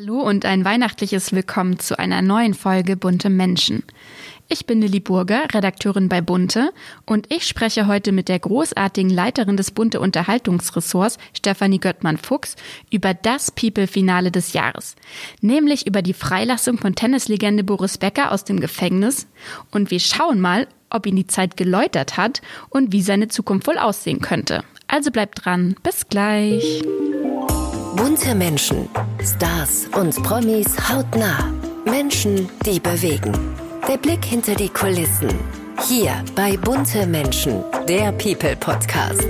Hallo und ein weihnachtliches Willkommen zu einer neuen Folge Bunte Menschen. Ich bin Lilly Burger, Redakteurin bei Bunte, und ich spreche heute mit der großartigen Leiterin des Bunte Unterhaltungsressorts, Stefanie Göttmann-Fuchs, über das People-Finale des Jahres, nämlich über die Freilassung von Tennislegende Boris Becker aus dem Gefängnis. Und wir schauen mal, ob ihn die Zeit geläutert hat und wie seine Zukunft wohl aussehen könnte. Also bleibt dran, bis gleich. Bunte Menschen, Stars und Promis hautnah. Menschen, die bewegen. Der Blick hinter die Kulissen. Hier bei Bunte Menschen, der People Podcast.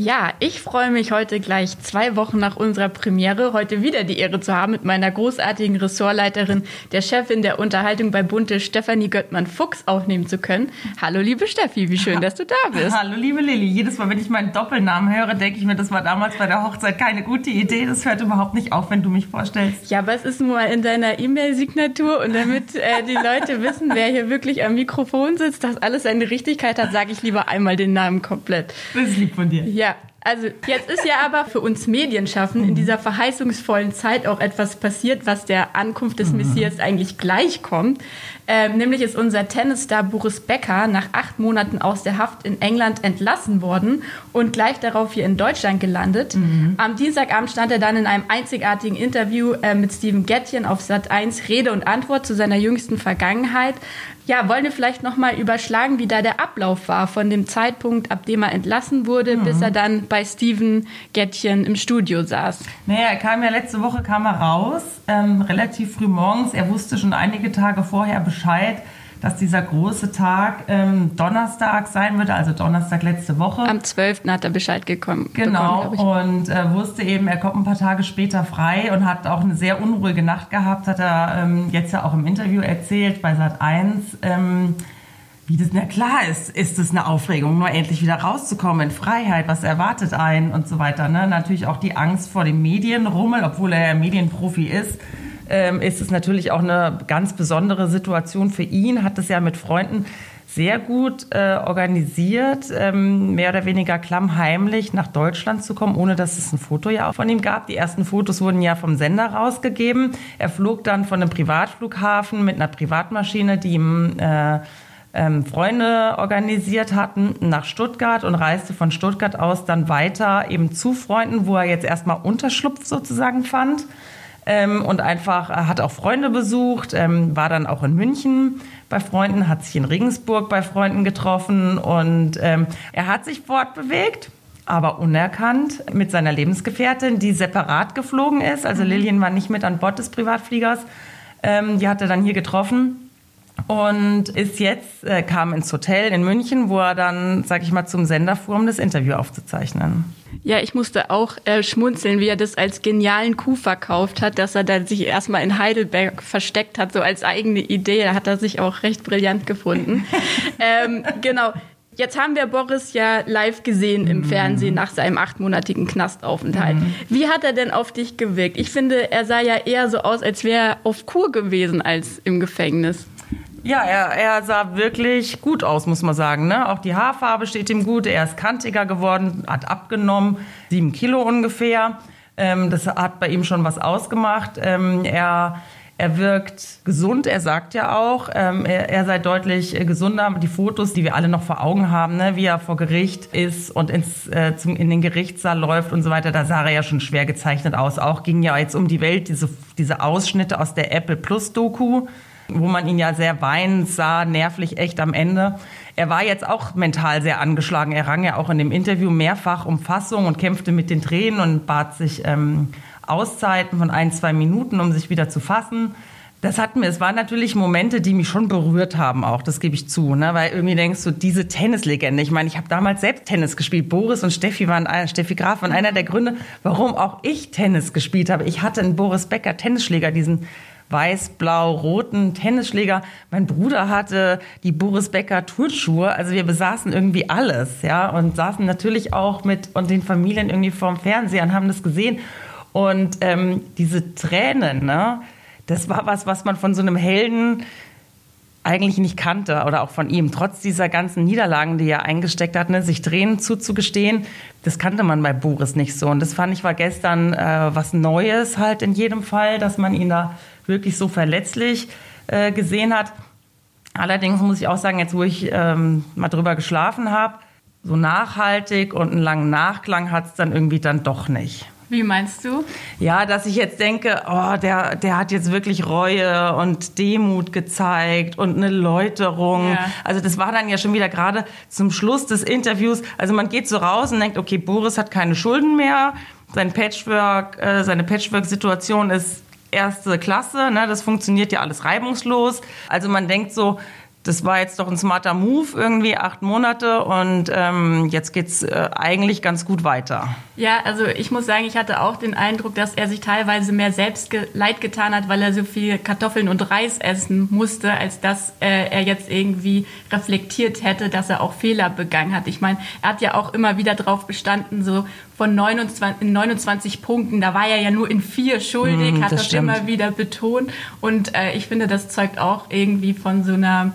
Ja, ich freue mich heute gleich zwei Wochen nach unserer Premiere heute wieder die Ehre zu haben, mit meiner großartigen Ressortleiterin, der Chefin der Unterhaltung bei Bunte, Stefanie Göttmann-Fuchs, aufnehmen zu können. Hallo, liebe Steffi, wie schön, dass du da bist. Hallo, liebe Lilly. Jedes Mal, wenn ich meinen Doppelnamen höre, denke ich mir, das war damals bei der Hochzeit keine gute Idee. Das hört überhaupt nicht auf, wenn du mich vorstellst. Ja, aber es ist nur mal in deiner E-Mail-Signatur und damit äh, die Leute wissen, wer hier wirklich am Mikrofon sitzt, dass alles seine Richtigkeit hat, sage ich lieber einmal den Namen komplett. Das ist lieb von dir. Ja, also jetzt ist ja aber für uns Medienschaffen in dieser verheißungsvollen Zeit auch etwas passiert, was der Ankunft des Messias eigentlich gleichkommt. Ähm, nämlich ist unser Tennisstar Boris Becker nach acht Monaten aus der Haft in England entlassen worden und gleich darauf hier in Deutschland gelandet. Mhm. Am Dienstagabend stand er dann in einem einzigartigen Interview äh, mit Steven Gettchen auf Sat 1 Rede und Antwort zu seiner jüngsten Vergangenheit. Ja, wollen wir vielleicht nochmal überschlagen, wie da der Ablauf war von dem Zeitpunkt, ab dem er entlassen wurde, mhm. bis er dann bei Steven Gettchen im Studio saß? Naja, er kam ja letzte Woche kam er raus, ähm, relativ früh morgens. Er wusste schon einige Tage vorher Bescheid, dass dieser große Tag ähm, Donnerstag sein würde, also Donnerstag letzte Woche. Am 12. hat er Bescheid gekommen. Genau, bekommen, und äh, wusste eben, er kommt ein paar Tage später frei und hat auch eine sehr unruhige Nacht gehabt, hat er ähm, jetzt ja auch im Interview erzählt bei Sat 1. Wie das, na klar ist, ist es eine Aufregung, nur endlich wieder rauszukommen in Freiheit, was erwartet einen und so weiter. Ne? Natürlich auch die Angst vor dem Medienrummel, obwohl er ja Medienprofi ist ähm, ist es natürlich auch eine ganz besondere Situation für ihn. Hat es ja mit Freunden sehr gut äh, organisiert, ähm, mehr oder weniger klammheimlich nach Deutschland zu kommen, ohne dass es ein Foto ja auch von ihm gab. Die ersten Fotos wurden ja vom Sender rausgegeben. Er flog dann von einem Privatflughafen mit einer Privatmaschine, die ihm äh, ähm, Freunde organisiert hatten, nach Stuttgart und reiste von Stuttgart aus dann weiter eben zu Freunden, wo er jetzt erstmal Unterschlupf sozusagen fand ähm, und einfach hat auch Freunde besucht, ähm, war dann auch in München bei Freunden, hat sich in Regensburg bei Freunden getroffen und ähm, er hat sich fortbewegt aber unerkannt mit seiner Lebensgefährtin, die separat geflogen ist. Also mhm. Lillian war nicht mit an Bord des Privatfliegers. Ähm, die hat er dann hier getroffen und ist jetzt, äh, kam ins Hotel in München, wo er dann, sag ich mal, zum Sender fuhr, um das Interview aufzuzeichnen. Ja, ich musste auch äh, schmunzeln, wie er das als genialen Coup verkauft hat, dass er dann sich erstmal in Heidelberg versteckt hat, so als eigene Idee. Da hat er sich auch recht brillant gefunden. ähm, genau. Jetzt haben wir Boris ja live gesehen im mhm. Fernsehen nach seinem achtmonatigen Knastaufenthalt. Mhm. Wie hat er denn auf dich gewirkt? Ich finde, er sah ja eher so aus, als wäre er auf Kur gewesen als im Gefängnis. Ja, er, er sah wirklich gut aus, muss man sagen. Ne? Auch die Haarfarbe steht ihm gut. Er ist kantiger geworden, hat abgenommen, sieben Kilo ungefähr. Ähm, das hat bei ihm schon was ausgemacht. Ähm, er, er wirkt gesund, er sagt ja auch, ähm, er, er sei deutlich gesunder. Die Fotos, die wir alle noch vor Augen haben, ne, wie er vor Gericht ist und ins, äh, zum, in den Gerichtssaal läuft und so weiter, da sah er ja schon schwer gezeichnet aus. Auch ging ja jetzt um die Welt, diese, diese Ausschnitte aus der Apple Plus Doku wo man ihn ja sehr weinend sah, nervlich echt am Ende. Er war jetzt auch mental sehr angeschlagen. Er rang ja auch in dem Interview mehrfach um Fassung und kämpfte mit den Tränen und bat sich ähm, Auszeiten von ein, zwei Minuten, um sich wieder zu fassen. Das hatten wir. Es waren natürlich Momente, die mich schon berührt haben, auch das gebe ich zu, ne? weil irgendwie denkst du, diese Tennislegende. Ich meine, ich habe damals selbst Tennis gespielt. Boris und Steffi waren, Steffi Graf waren einer der Gründe, warum auch ich Tennis gespielt habe. Ich hatte einen Boris Becker Tennisschläger, diesen weiß-blau-roten Tennisschläger. Mein Bruder hatte die Boris Becker Turnschuhe. Also wir besaßen irgendwie alles, ja, und saßen natürlich auch mit und den Familien irgendwie vorm Fernseher und haben das gesehen. Und ähm, diese Tränen, ne, das war was, was man von so einem Helden eigentlich nicht kannte oder auch von ihm, trotz dieser ganzen Niederlagen, die er eingesteckt hat, ne, sich Tränen zuzugestehen, das kannte man bei Boris nicht so. Und das fand ich war gestern äh, was Neues halt in jedem Fall, dass man ihn da wirklich so verletzlich äh, gesehen hat. Allerdings muss ich auch sagen, jetzt wo ich ähm, mal drüber geschlafen habe, so nachhaltig und einen langen Nachklang hat es dann irgendwie dann doch nicht. Wie meinst du? Ja, dass ich jetzt denke, oh, der, der hat jetzt wirklich Reue und Demut gezeigt und eine Läuterung. Ja. Also das war dann ja schon wieder gerade zum Schluss des Interviews. Also man geht so raus und denkt, okay, Boris hat keine Schulden mehr. Sein Patchwork, äh, seine Patchwork-Situation ist erste Klasse. Ne? Das funktioniert ja alles reibungslos. Also man denkt so, das war jetzt doch ein smarter Move, irgendwie acht Monate und ähm, jetzt geht's äh, eigentlich ganz gut weiter. Ja, also ich muss sagen, ich hatte auch den Eindruck, dass er sich teilweise mehr selbst ge leid getan hat, weil er so viel Kartoffeln und Reis essen musste, als dass äh, er jetzt irgendwie reflektiert hätte, dass er auch Fehler begangen hat. Ich meine, er hat ja auch immer wieder darauf bestanden, so von 29, 29 Punkten, da war er ja nur in vier schuldig, mm, hat das, das immer wieder betont. Und äh, ich finde, das zeugt auch irgendwie von so einer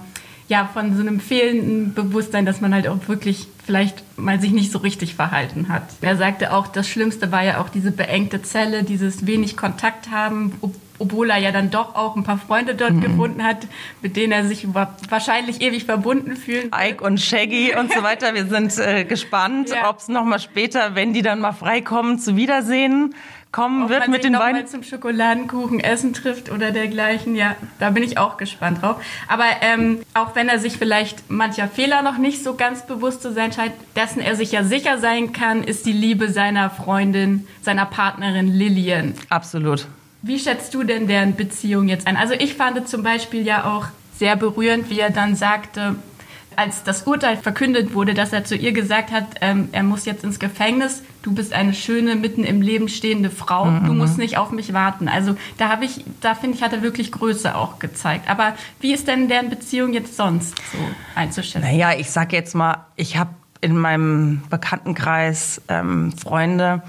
ja, von so einem fehlenden Bewusstsein, dass man halt auch wirklich vielleicht mal sich nicht so richtig verhalten hat. Er sagte auch, das Schlimmste war ja auch diese beengte Zelle, dieses wenig Kontakt haben, obwohl er ja dann doch auch ein paar Freunde dort mhm. gefunden hat, mit denen er sich wahrscheinlich ewig verbunden fühlt. Ike und Shaggy und so weiter. Wir sind äh, gespannt, ja. ob es nochmal später, wenn die dann mal freikommen, zu Wiedersehen kommen Ob wird mit den beiden. zum Schokoladenkuchen essen trifft oder dergleichen, ja, da bin ich auch gespannt drauf. Aber ähm, auch wenn er sich vielleicht mancher Fehler noch nicht so ganz bewusst zu sein scheint, dessen er sich ja sicher sein kann, ist die Liebe seiner Freundin, seiner Partnerin Lillian. Absolut. Wie schätzt du denn deren Beziehung jetzt ein? Also ich fand zum Beispiel ja auch sehr berührend, wie er dann sagte, als das Urteil verkündet wurde, dass er zu ihr gesagt hat, ähm, er muss jetzt ins Gefängnis, du bist eine schöne, mitten im Leben stehende Frau, mhm. du musst nicht auf mich warten. Also da habe ich, da finde ich, hat er wirklich Größe auch gezeigt. Aber wie ist denn deren Beziehung jetzt sonst so einzuschätzen? Naja, ich sage jetzt mal, ich habe in meinem Bekanntenkreis ähm, Freunde,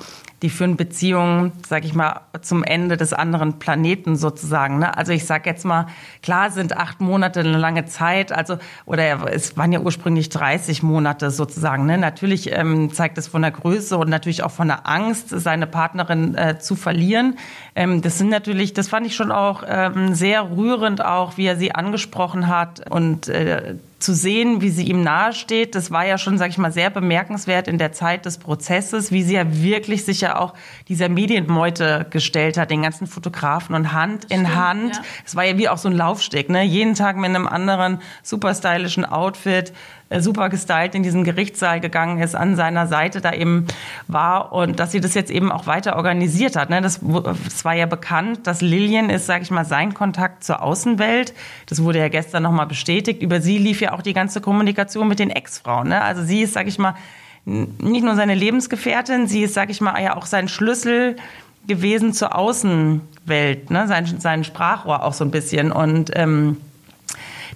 die führen Beziehungen, sag ich mal, zum Ende des anderen Planeten sozusagen. Ne? Also ich sag jetzt mal, klar sind acht Monate eine lange Zeit, also oder es waren ja ursprünglich 30 Monate sozusagen. Ne? Natürlich ähm, zeigt es von der Größe und natürlich auch von der Angst, seine Partnerin äh, zu verlieren. Ähm, das sind natürlich, das fand ich schon auch ähm, sehr rührend, auch wie er sie angesprochen hat und äh, zu sehen, wie sie ihm nahesteht, das war ja schon, sage ich mal, sehr bemerkenswert in der Zeit des Prozesses, wie sie ja wirklich sich ja auch dieser Medienmeute gestellt hat, den ganzen Fotografen und Hand in Stimmt, Hand. Es ja. war ja wie auch so ein Laufsteg, ne? Jeden Tag mit einem anderen super stylischen Outfit super gestylt in diesen Gerichtssaal gegangen ist, an seiner Seite da eben war und dass sie das jetzt eben auch weiter organisiert hat. Ne? Das, das war ja bekannt, dass Lillian ist, sage ich mal, sein Kontakt zur Außenwelt. Das wurde ja gestern nochmal bestätigt. Über sie lief ja auch die ganze Kommunikation mit den Ex-Frauen. Ne? Also sie ist, sage ich mal, nicht nur seine Lebensgefährtin, sie ist, sage ich mal, ja auch sein Schlüssel gewesen zur Außenwelt, ne? sein, sein Sprachrohr auch so ein bisschen. Und ähm,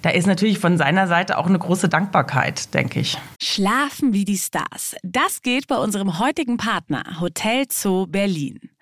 da ist natürlich von seiner Seite auch eine große Dankbarkeit, denke ich. Schlafen wie die Stars. Das geht bei unserem heutigen Partner Hotel Zoo Berlin.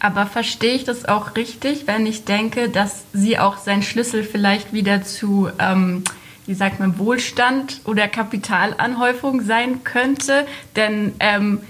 Aber verstehe ich das auch richtig, wenn ich denke, dass sie auch sein Schlüssel vielleicht wieder zu, ähm, wie sagt man, Wohlstand oder Kapitalanhäufung sein könnte? Denn ähm,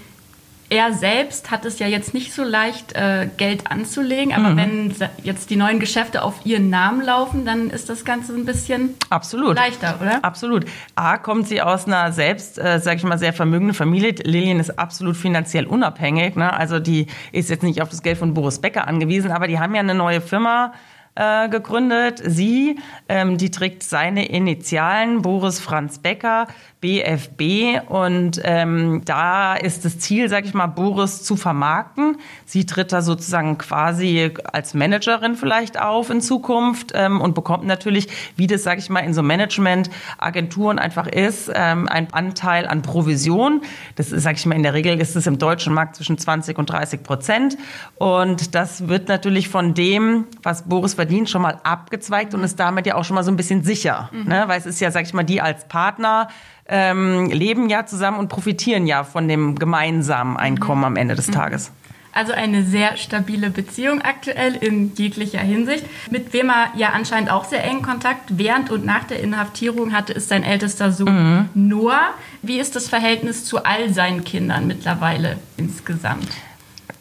er selbst hat es ja jetzt nicht so leicht, äh, Geld anzulegen, aber mhm. wenn jetzt die neuen Geschäfte auf ihren Namen laufen, dann ist das Ganze ein bisschen Absolut. leichter, oder? Absolut. A, kommt sie aus einer selbst, äh, sag ich mal, sehr vermögenden Familie. Lillian ist absolut finanziell unabhängig. Ne? Also die ist jetzt nicht auf das Geld von Boris Becker angewiesen, aber die haben ja eine neue Firma äh, gegründet. Sie, ähm, die trägt seine Initialen, Boris Franz Becker. BFB und ähm, da ist das Ziel, sag ich mal, Boris zu vermarkten. Sie tritt da sozusagen quasi als Managerin vielleicht auf in Zukunft ähm, und bekommt natürlich, wie das, sag ich mal, in so Management-Agenturen einfach ist, ähm, einen Anteil an Provision. Das ist, sag ich mal, in der Regel ist es im deutschen Markt zwischen 20 und 30 Prozent und das wird natürlich von dem, was Boris verdient, schon mal abgezweigt und ist damit ja auch schon mal so ein bisschen sicher, mhm. ne? weil es ist ja, sag ich mal, die als Partner ähm, leben ja zusammen und profitieren ja von dem gemeinsamen Einkommen am Ende des mhm. Tages. Also eine sehr stabile Beziehung aktuell in jeglicher Hinsicht. Mit wem er ja anscheinend auch sehr engen Kontakt während und nach der Inhaftierung hatte, ist sein ältester Sohn mhm. Noah. Wie ist das Verhältnis zu all seinen Kindern mittlerweile insgesamt?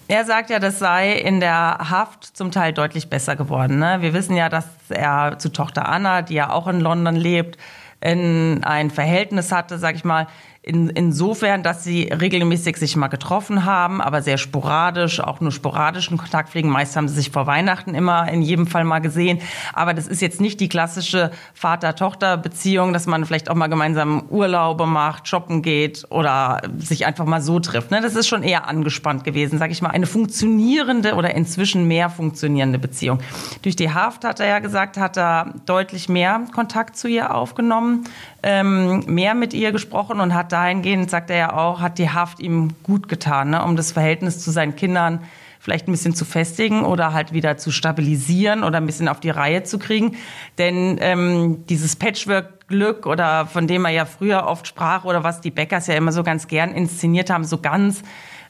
Er sagt ja, das sei in der Haft zum Teil deutlich besser geworden. Ne? Wir wissen ja, dass er zu Tochter Anna, die ja auch in London lebt, in ein Verhältnis hatte, sag ich mal, in, insofern, dass sie regelmäßig sich mal getroffen haben, aber sehr sporadisch, auch nur sporadischen Kontakt pflegen. Meist haben sie sich vor Weihnachten immer in jedem Fall mal gesehen. Aber das ist jetzt nicht die klassische Vater-Tochter-Beziehung, dass man vielleicht auch mal gemeinsam Urlaube macht, shoppen geht oder sich einfach mal so trifft. Ne? Das ist schon eher angespannt gewesen, sag ich mal. Eine funktionierende oder inzwischen mehr funktionierende Beziehung. Durch die Haft, hat er ja gesagt, hat er deutlich mehr Kontakt zu ihr aufgenommen, ähm, mehr mit ihr gesprochen und hat dahingehend, sagt er ja auch, hat die Haft ihm gut getan, ne, um das Verhältnis zu seinen Kindern vielleicht ein bisschen zu festigen oder halt wieder zu stabilisieren oder ein bisschen auf die Reihe zu kriegen. Denn ähm, dieses Patchwork-Glück oder von dem er ja früher oft sprach oder was die Bäckers ja immer so ganz gern inszeniert haben, so ganz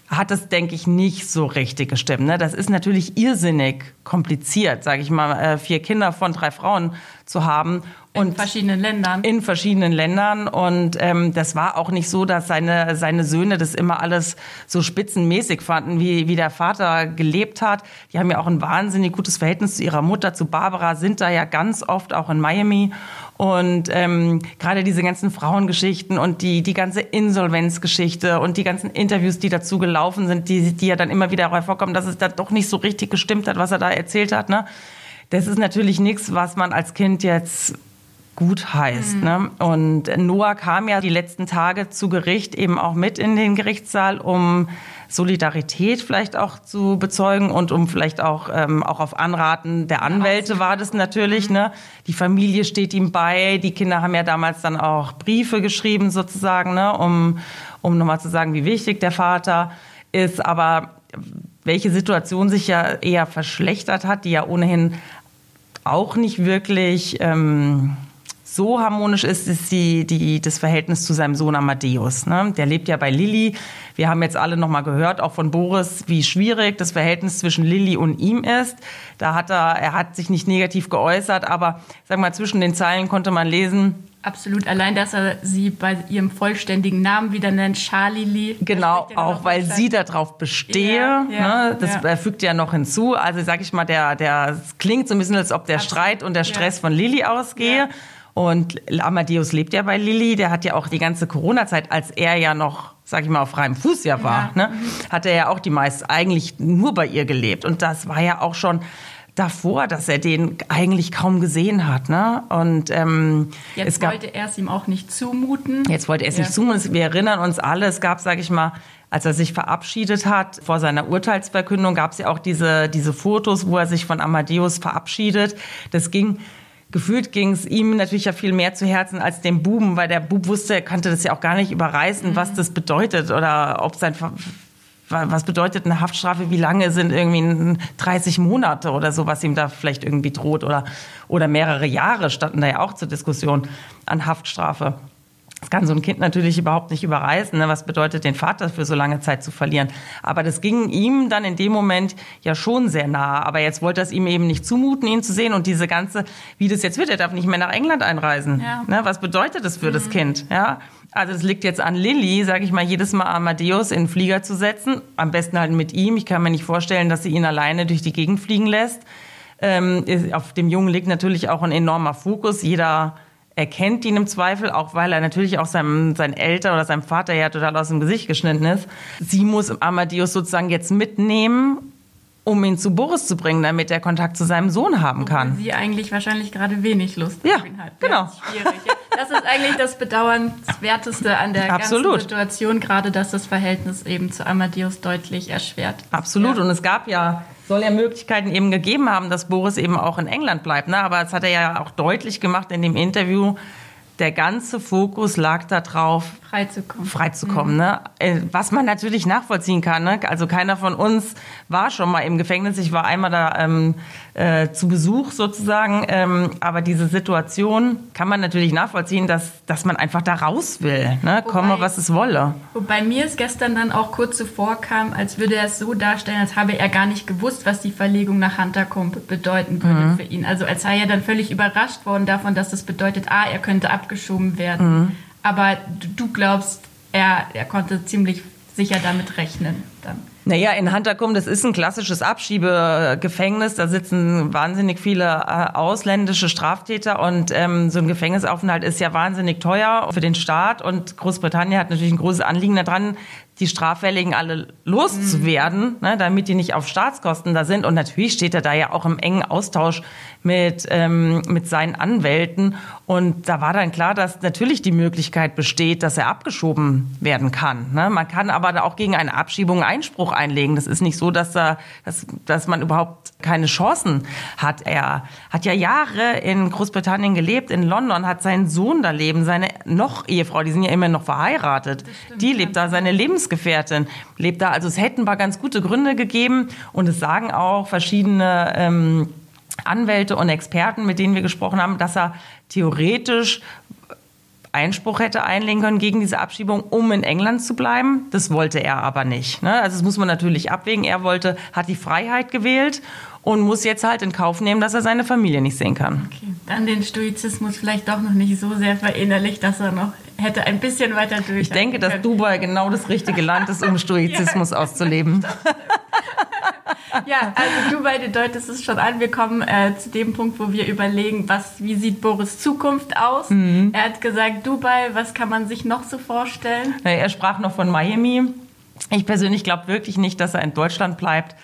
hat es, denke ich, nicht so richtig gestimmt. Ne? Das ist natürlich irrsinnig kompliziert, sage ich mal, äh, vier Kinder von drei Frauen zu haben. Und in verschiedenen Ländern. In verschiedenen Ländern. Und ähm, das war auch nicht so, dass seine, seine Söhne das immer alles so spitzenmäßig fanden, wie, wie der Vater gelebt hat. Die haben ja auch ein wahnsinnig gutes Verhältnis zu ihrer Mutter, zu Barbara, sind da ja ganz oft auch in Miami. Und ähm, gerade diese ganzen Frauengeschichten und die, die ganze Insolvenzgeschichte und die ganzen Interviews, die dazu gelaufen sind, die, die ja dann immer wieder hervorkommen, dass es da doch nicht so richtig gestimmt hat, was er da erzählt hat. Ne? Das ist natürlich nichts, was man als Kind jetzt gut heißt. Mhm. Ne? Und Noah kam ja die letzten Tage zu Gericht eben auch mit in den Gerichtssaal, um Solidarität vielleicht auch zu bezeugen und um vielleicht auch, ähm, auch auf Anraten der Anwälte war das natürlich. Ne? Die Familie steht ihm bei. Die Kinder haben ja damals dann auch Briefe geschrieben sozusagen, ne? um, um nochmal zu sagen, wie wichtig der Vater ist. Aber welche Situation sich ja eher verschlechtert hat, die ja ohnehin auch nicht wirklich... Ähm, so harmonisch ist, ist die, die, das Verhältnis zu seinem Sohn Amadeus. Ne? Der lebt ja bei Lilly. Wir haben jetzt alle noch mal gehört, auch von Boris, wie schwierig das Verhältnis zwischen Lilly und ihm ist. Da hat er, er hat sich nicht negativ geäußert, aber sag mal, zwischen den Zeilen konnte man lesen, Absolut. Allein, dass er sie bei ihrem vollständigen Namen wieder nennt, Charlie Lee. Genau, auch weil sie darauf bestehe. Ja, ja, ne? Das ja. fügt ja noch hinzu. Also sag ich mal, der, der klingt so ein bisschen, als ob der Absolut. Streit und der Stress von Lilly ausgehe. Und Amadeus lebt ja bei Lilly, der hat ja auch die ganze Corona-Zeit, als er ja noch, sag ich mal, auf freiem Fuß ja war, ja. Ne, hat er ja auch die meist eigentlich nur bei ihr gelebt. Und das war ja auch schon davor, dass er den eigentlich kaum gesehen hat. Ne? Und ähm, jetzt es gab, wollte er es ihm auch nicht zumuten. Jetzt wollte er es ja. nicht zumuten. Wir erinnern uns alle, es gab, sag ich mal, als er sich verabschiedet hat, vor seiner Urteilsverkündung gab es ja auch diese, diese Fotos, wo er sich von Amadeus verabschiedet. Das ging gefühlt ging es ihm natürlich ja viel mehr zu Herzen als dem Buben, weil der Bub wusste, er konnte das ja auch gar nicht überreißen, mhm. was das bedeutet oder ob sein was bedeutet eine Haftstrafe, wie lange sind irgendwie 30 Monate oder so, was ihm da vielleicht irgendwie droht oder, oder mehrere Jahre standen da ja auch zur Diskussion an Haftstrafe. Das kann so ein Kind natürlich überhaupt nicht überreißen. Ne? Was bedeutet, den Vater für so lange Zeit zu verlieren? Aber das ging ihm dann in dem Moment ja schon sehr nah. Aber jetzt wollte es ihm eben nicht zumuten, ihn zu sehen. Und diese ganze, wie das jetzt wird, er darf nicht mehr nach England einreisen. Ja. Ne? Was bedeutet das für mhm. das Kind? Ja. Also es liegt jetzt an Lilly, sage ich mal, jedes Mal Amadeus in den Flieger zu setzen. Am besten halt mit ihm. Ich kann mir nicht vorstellen, dass sie ihn alleine durch die Gegend fliegen lässt. Ähm, auf dem Jungen liegt natürlich auch ein enormer Fokus. Jeder erkennt ihn im Zweifel, auch weil er natürlich auch seinem, sein Eltern oder seinem Vater ja total aus dem Gesicht geschnitten ist. Sie muss Amadeus sozusagen jetzt mitnehmen, um ihn zu Boris zu bringen, damit er Kontakt zu seinem Sohn haben kann. Obwohl sie eigentlich wahrscheinlich gerade wenig Lust ja, auf ihn hat. Genau. Das ist eigentlich das Bedauernswerteste an der Absolut. ganzen Situation, gerade dass das Verhältnis eben zu Amadeus deutlich erschwert. Absolut. Ja. Und es gab ja soll ja Möglichkeiten eben gegeben haben, dass Boris eben auch in England bleibt. Ne? Aber das hat er ja auch deutlich gemacht in dem Interview. Der ganze Fokus lag darauf, freizukommen. Freizukommen, mhm. ne? Äh, was man natürlich nachvollziehen kann. Ne? Also keiner von uns war schon mal im Gefängnis. Ich war einmal da ähm, äh, zu Besuch sozusagen. Ähm, aber diese Situation kann man natürlich nachvollziehen, dass, dass man einfach da raus will. Ne? Wobei, Komme, was es wolle. Wobei mir es gestern dann auch kurz zuvor kam, als würde er es so darstellen, als habe er gar nicht gewusst, was die Verlegung nach Huntercombe bedeuten würde mhm. für ihn. Also als sei er dann völlig überrascht worden davon, dass das bedeutet, ah, er könnte abgeschoben werden. Mhm. Aber du glaubst, er, er konnte ziemlich sicher damit rechnen dann. Naja, in Huntercombe, das ist ein klassisches Abschiebegefängnis. Da sitzen wahnsinnig viele äh, ausländische Straftäter und ähm, so ein Gefängnisaufenthalt ist ja wahnsinnig teuer für den Staat. Und Großbritannien hat natürlich ein großes Anliegen daran, die Straffälligen alle loszuwerden, mhm. ne, damit die nicht auf Staatskosten da sind. Und natürlich steht er da ja auch im engen Austausch mit, ähm, mit seinen Anwälten. Und da war dann klar, dass natürlich die Möglichkeit besteht, dass er abgeschoben werden kann. Ne? Man kann aber auch gegen eine Abschiebung Einspruch einlegen. Das ist nicht so, dass, er, dass, dass man überhaupt keine Chancen hat. Er hat ja Jahre in Großbritannien gelebt, in London, hat seinen Sohn da leben, seine noch Ehefrau, die sind ja immer noch verheiratet. Stimmt, die lebt da, seine Lebensgefährtin lebt da. Also es hätten paar ganz gute Gründe gegeben und es sagen auch verschiedene ähm, Anwälte und Experten, mit denen wir gesprochen haben, dass er theoretisch Einspruch hätte einlegen können gegen diese Abschiebung, um in England zu bleiben. Das wollte er aber nicht. Ne? Also das muss man natürlich abwägen. Er wollte, hat die Freiheit gewählt und muss jetzt halt in Kauf nehmen, dass er seine Familie nicht sehen kann. Okay. Dann den Stoizismus vielleicht doch noch nicht so sehr verinnerlicht, dass er noch hätte ein bisschen weiter durch. Ich denke, dass Dubai genau das richtige Land ist, um Stoizismus ja. auszuleben. ja, also du beide deutest es schon an. Wir kommen äh, zu dem Punkt, wo wir überlegen, was, wie sieht Boris Zukunft aus? Mhm. Er hat gesagt, Dubai, was kann man sich noch so vorstellen? Er sprach noch von Miami. Ich persönlich glaube wirklich nicht, dass er in Deutschland bleibt.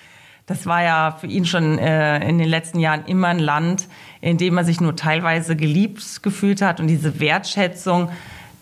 Das war ja für ihn schon äh, in den letzten Jahren immer ein Land, in dem er sich nur teilweise geliebt gefühlt hat und diese Wertschätzung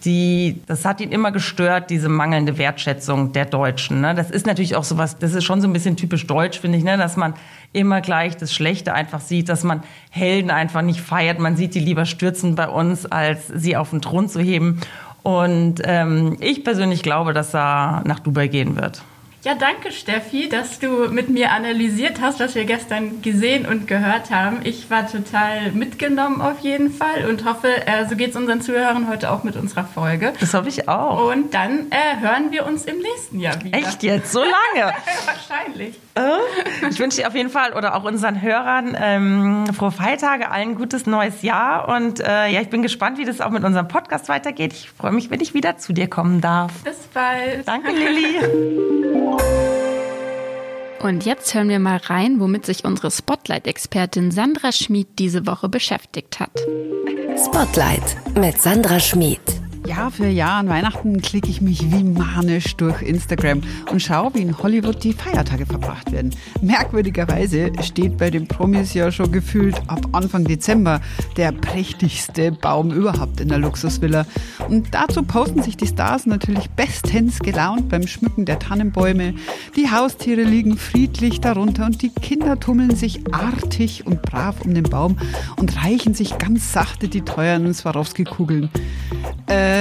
die, das hat ihn immer gestört, diese mangelnde Wertschätzung der Deutschen. Ne? Das ist natürlich auch sowas, das ist schon so ein bisschen typisch deutsch, finde ich, ne? dass man immer gleich das Schlechte einfach sieht, dass man Helden einfach nicht feiert. Man sieht die lieber stürzen bei uns, als sie auf den Thron zu heben. Und ähm, ich persönlich glaube, dass er nach Dubai gehen wird. Ja, danke Steffi, dass du mit mir analysiert hast, was wir gestern gesehen und gehört haben. Ich war total mitgenommen auf jeden Fall und hoffe, äh, so geht es unseren Zuhörern heute auch mit unserer Folge. Das hoffe ich auch. Und dann äh, hören wir uns im nächsten Jahr wieder. Echt jetzt? So lange? Wahrscheinlich. Äh? Ich wünsche dir auf jeden Fall oder auch unseren Hörern ähm, frohe Feiertage, allen gutes neues Jahr und äh, ja, ich bin gespannt, wie das auch mit unserem Podcast weitergeht. Ich freue mich, wenn ich wieder zu dir kommen darf. Bis bald. Danke, Lilly. Und jetzt hören wir mal rein, womit sich unsere Spotlight-Expertin Sandra Schmid diese Woche beschäftigt hat. Spotlight mit Sandra Schmid. Jahr für Jahr an Weihnachten klicke ich mich wie manisch durch Instagram und schaue, wie in Hollywood die Feiertage verbracht werden. Merkwürdigerweise steht bei den Promis ja schon gefühlt ab Anfang Dezember der prächtigste Baum überhaupt in der Luxusvilla. Und dazu posten sich die Stars natürlich bestens gelaunt beim Schmücken der Tannenbäume. Die Haustiere liegen friedlich darunter und die Kinder tummeln sich artig und brav um den Baum und reichen sich ganz sachte die teuren Swarovski-Kugeln. Äh,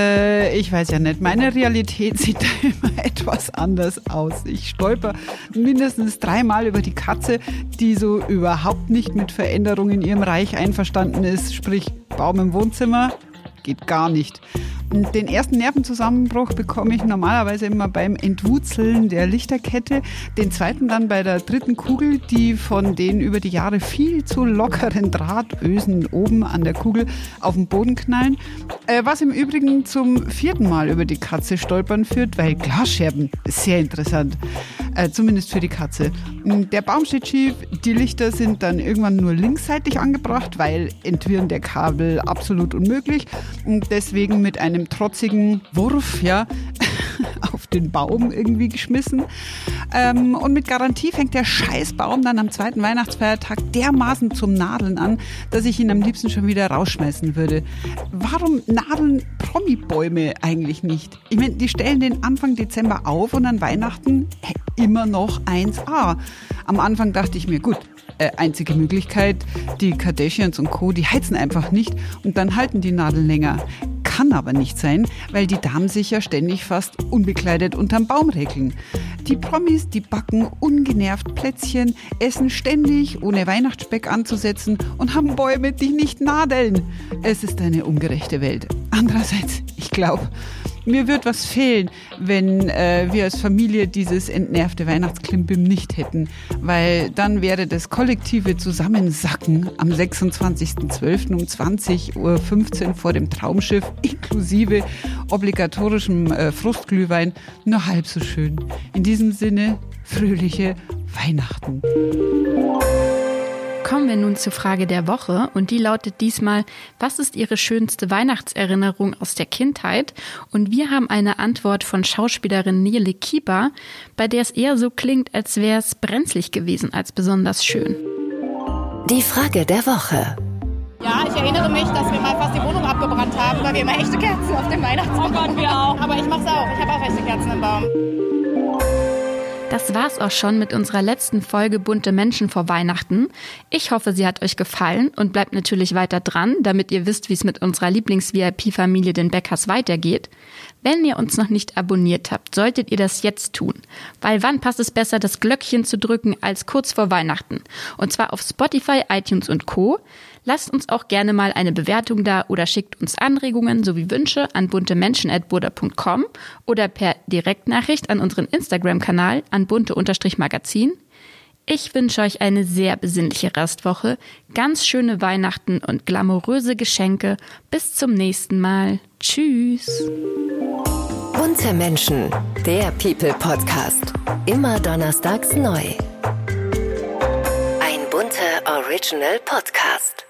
ich weiß ja nicht. Meine Realität sieht da immer etwas anders aus. Ich stolper mindestens dreimal über die Katze, die so überhaupt nicht mit Veränderungen in ihrem Reich einverstanden ist. Sprich, Baum im Wohnzimmer geht gar nicht. Den ersten Nervenzusammenbruch bekomme ich normalerweise immer beim Entwurzeln der Lichterkette, den zweiten dann bei der dritten Kugel, die von den über die Jahre viel zu lockeren Drahtösen oben an der Kugel auf den Boden knallen. Äh, was im Übrigen zum vierten Mal über die Katze stolpern führt, weil Glasscherben, sehr interessant. Äh, zumindest für die Katze. Der Baum steht schief, die Lichter sind dann irgendwann nur linksseitig angebracht, weil Entwirren der Kabel absolut unmöglich. Und deswegen mit einem trotzigen Wurf, ja, auf den Baum irgendwie geschmissen. Ähm, und mit Garantie fängt der Scheißbaum dann am zweiten Weihnachtsfeiertag dermaßen zum Nadeln an, dass ich ihn am liebsten schon wieder rausschmeißen würde. Warum nadeln Promi-Bäume eigentlich nicht? Ich meine, die stellen den Anfang Dezember auf und an Weihnachten immer noch 1A. Am Anfang dachte ich mir, gut, äh, einzige Möglichkeit, die Kardashians und Co., die heizen einfach nicht und dann halten die Nadeln länger. Kann aber nicht sein, weil die Damen sich ja ständig fast unbekleidet unterm Baum regeln. Die Promis, die backen ungenervt Plätzchen, essen ständig, ohne Weihnachtsspeck anzusetzen und haben Bäume, die nicht nadeln. Es ist eine ungerechte Welt. Andererseits, ich glaube, mir wird was fehlen, wenn äh, wir als Familie dieses entnervte Weihnachtsklimbim nicht hätten, weil dann wäre das kollektive Zusammensacken am 26.12. um 20.15 Uhr vor dem Traumschiff inklusive obligatorischem äh, Frustglühwein nur halb so schön. In diesem Sinne, fröhliche Weihnachten. Kommen wir nun zur Frage der Woche und die lautet diesmal, was ist Ihre schönste Weihnachtserinnerung aus der Kindheit? Und wir haben eine Antwort von Schauspielerin Nele Kieber, bei der es eher so klingt, als wäre es brenzlig gewesen als besonders schön. Die Frage der Woche. Ja, ich erinnere mich, dass wir mal fast die Wohnung abgebrannt haben, weil wir immer echte Kerzen auf dem Weihnachtsbaum oh Gott, wir auch. Aber ich mach's auch. Ich habe auch echte Kerzen im Baum. Das war's auch schon mit unserer letzten Folge Bunte Menschen vor Weihnachten. Ich hoffe, sie hat euch gefallen und bleibt natürlich weiter dran, damit ihr wisst, wie es mit unserer Lieblings-VIP-Familie den Bäckers weitergeht. Wenn ihr uns noch nicht abonniert habt, solltet ihr das jetzt tun. Weil wann passt es besser, das Glöckchen zu drücken als kurz vor Weihnachten? Und zwar auf Spotify, iTunes und Co. Lasst uns auch gerne mal eine Bewertung da oder schickt uns Anregungen sowie Wünsche an buntemenschen.burda.com oder per Direktnachricht an unseren Instagram-Kanal an bunte-magazin. Ich wünsche euch eine sehr besinnliche Restwoche, ganz schöne Weihnachten und glamouröse Geschenke. Bis zum nächsten Mal. Tschüss. Bunte Menschen, der People Podcast. Immer donnerstags neu. Ein bunter Original Podcast.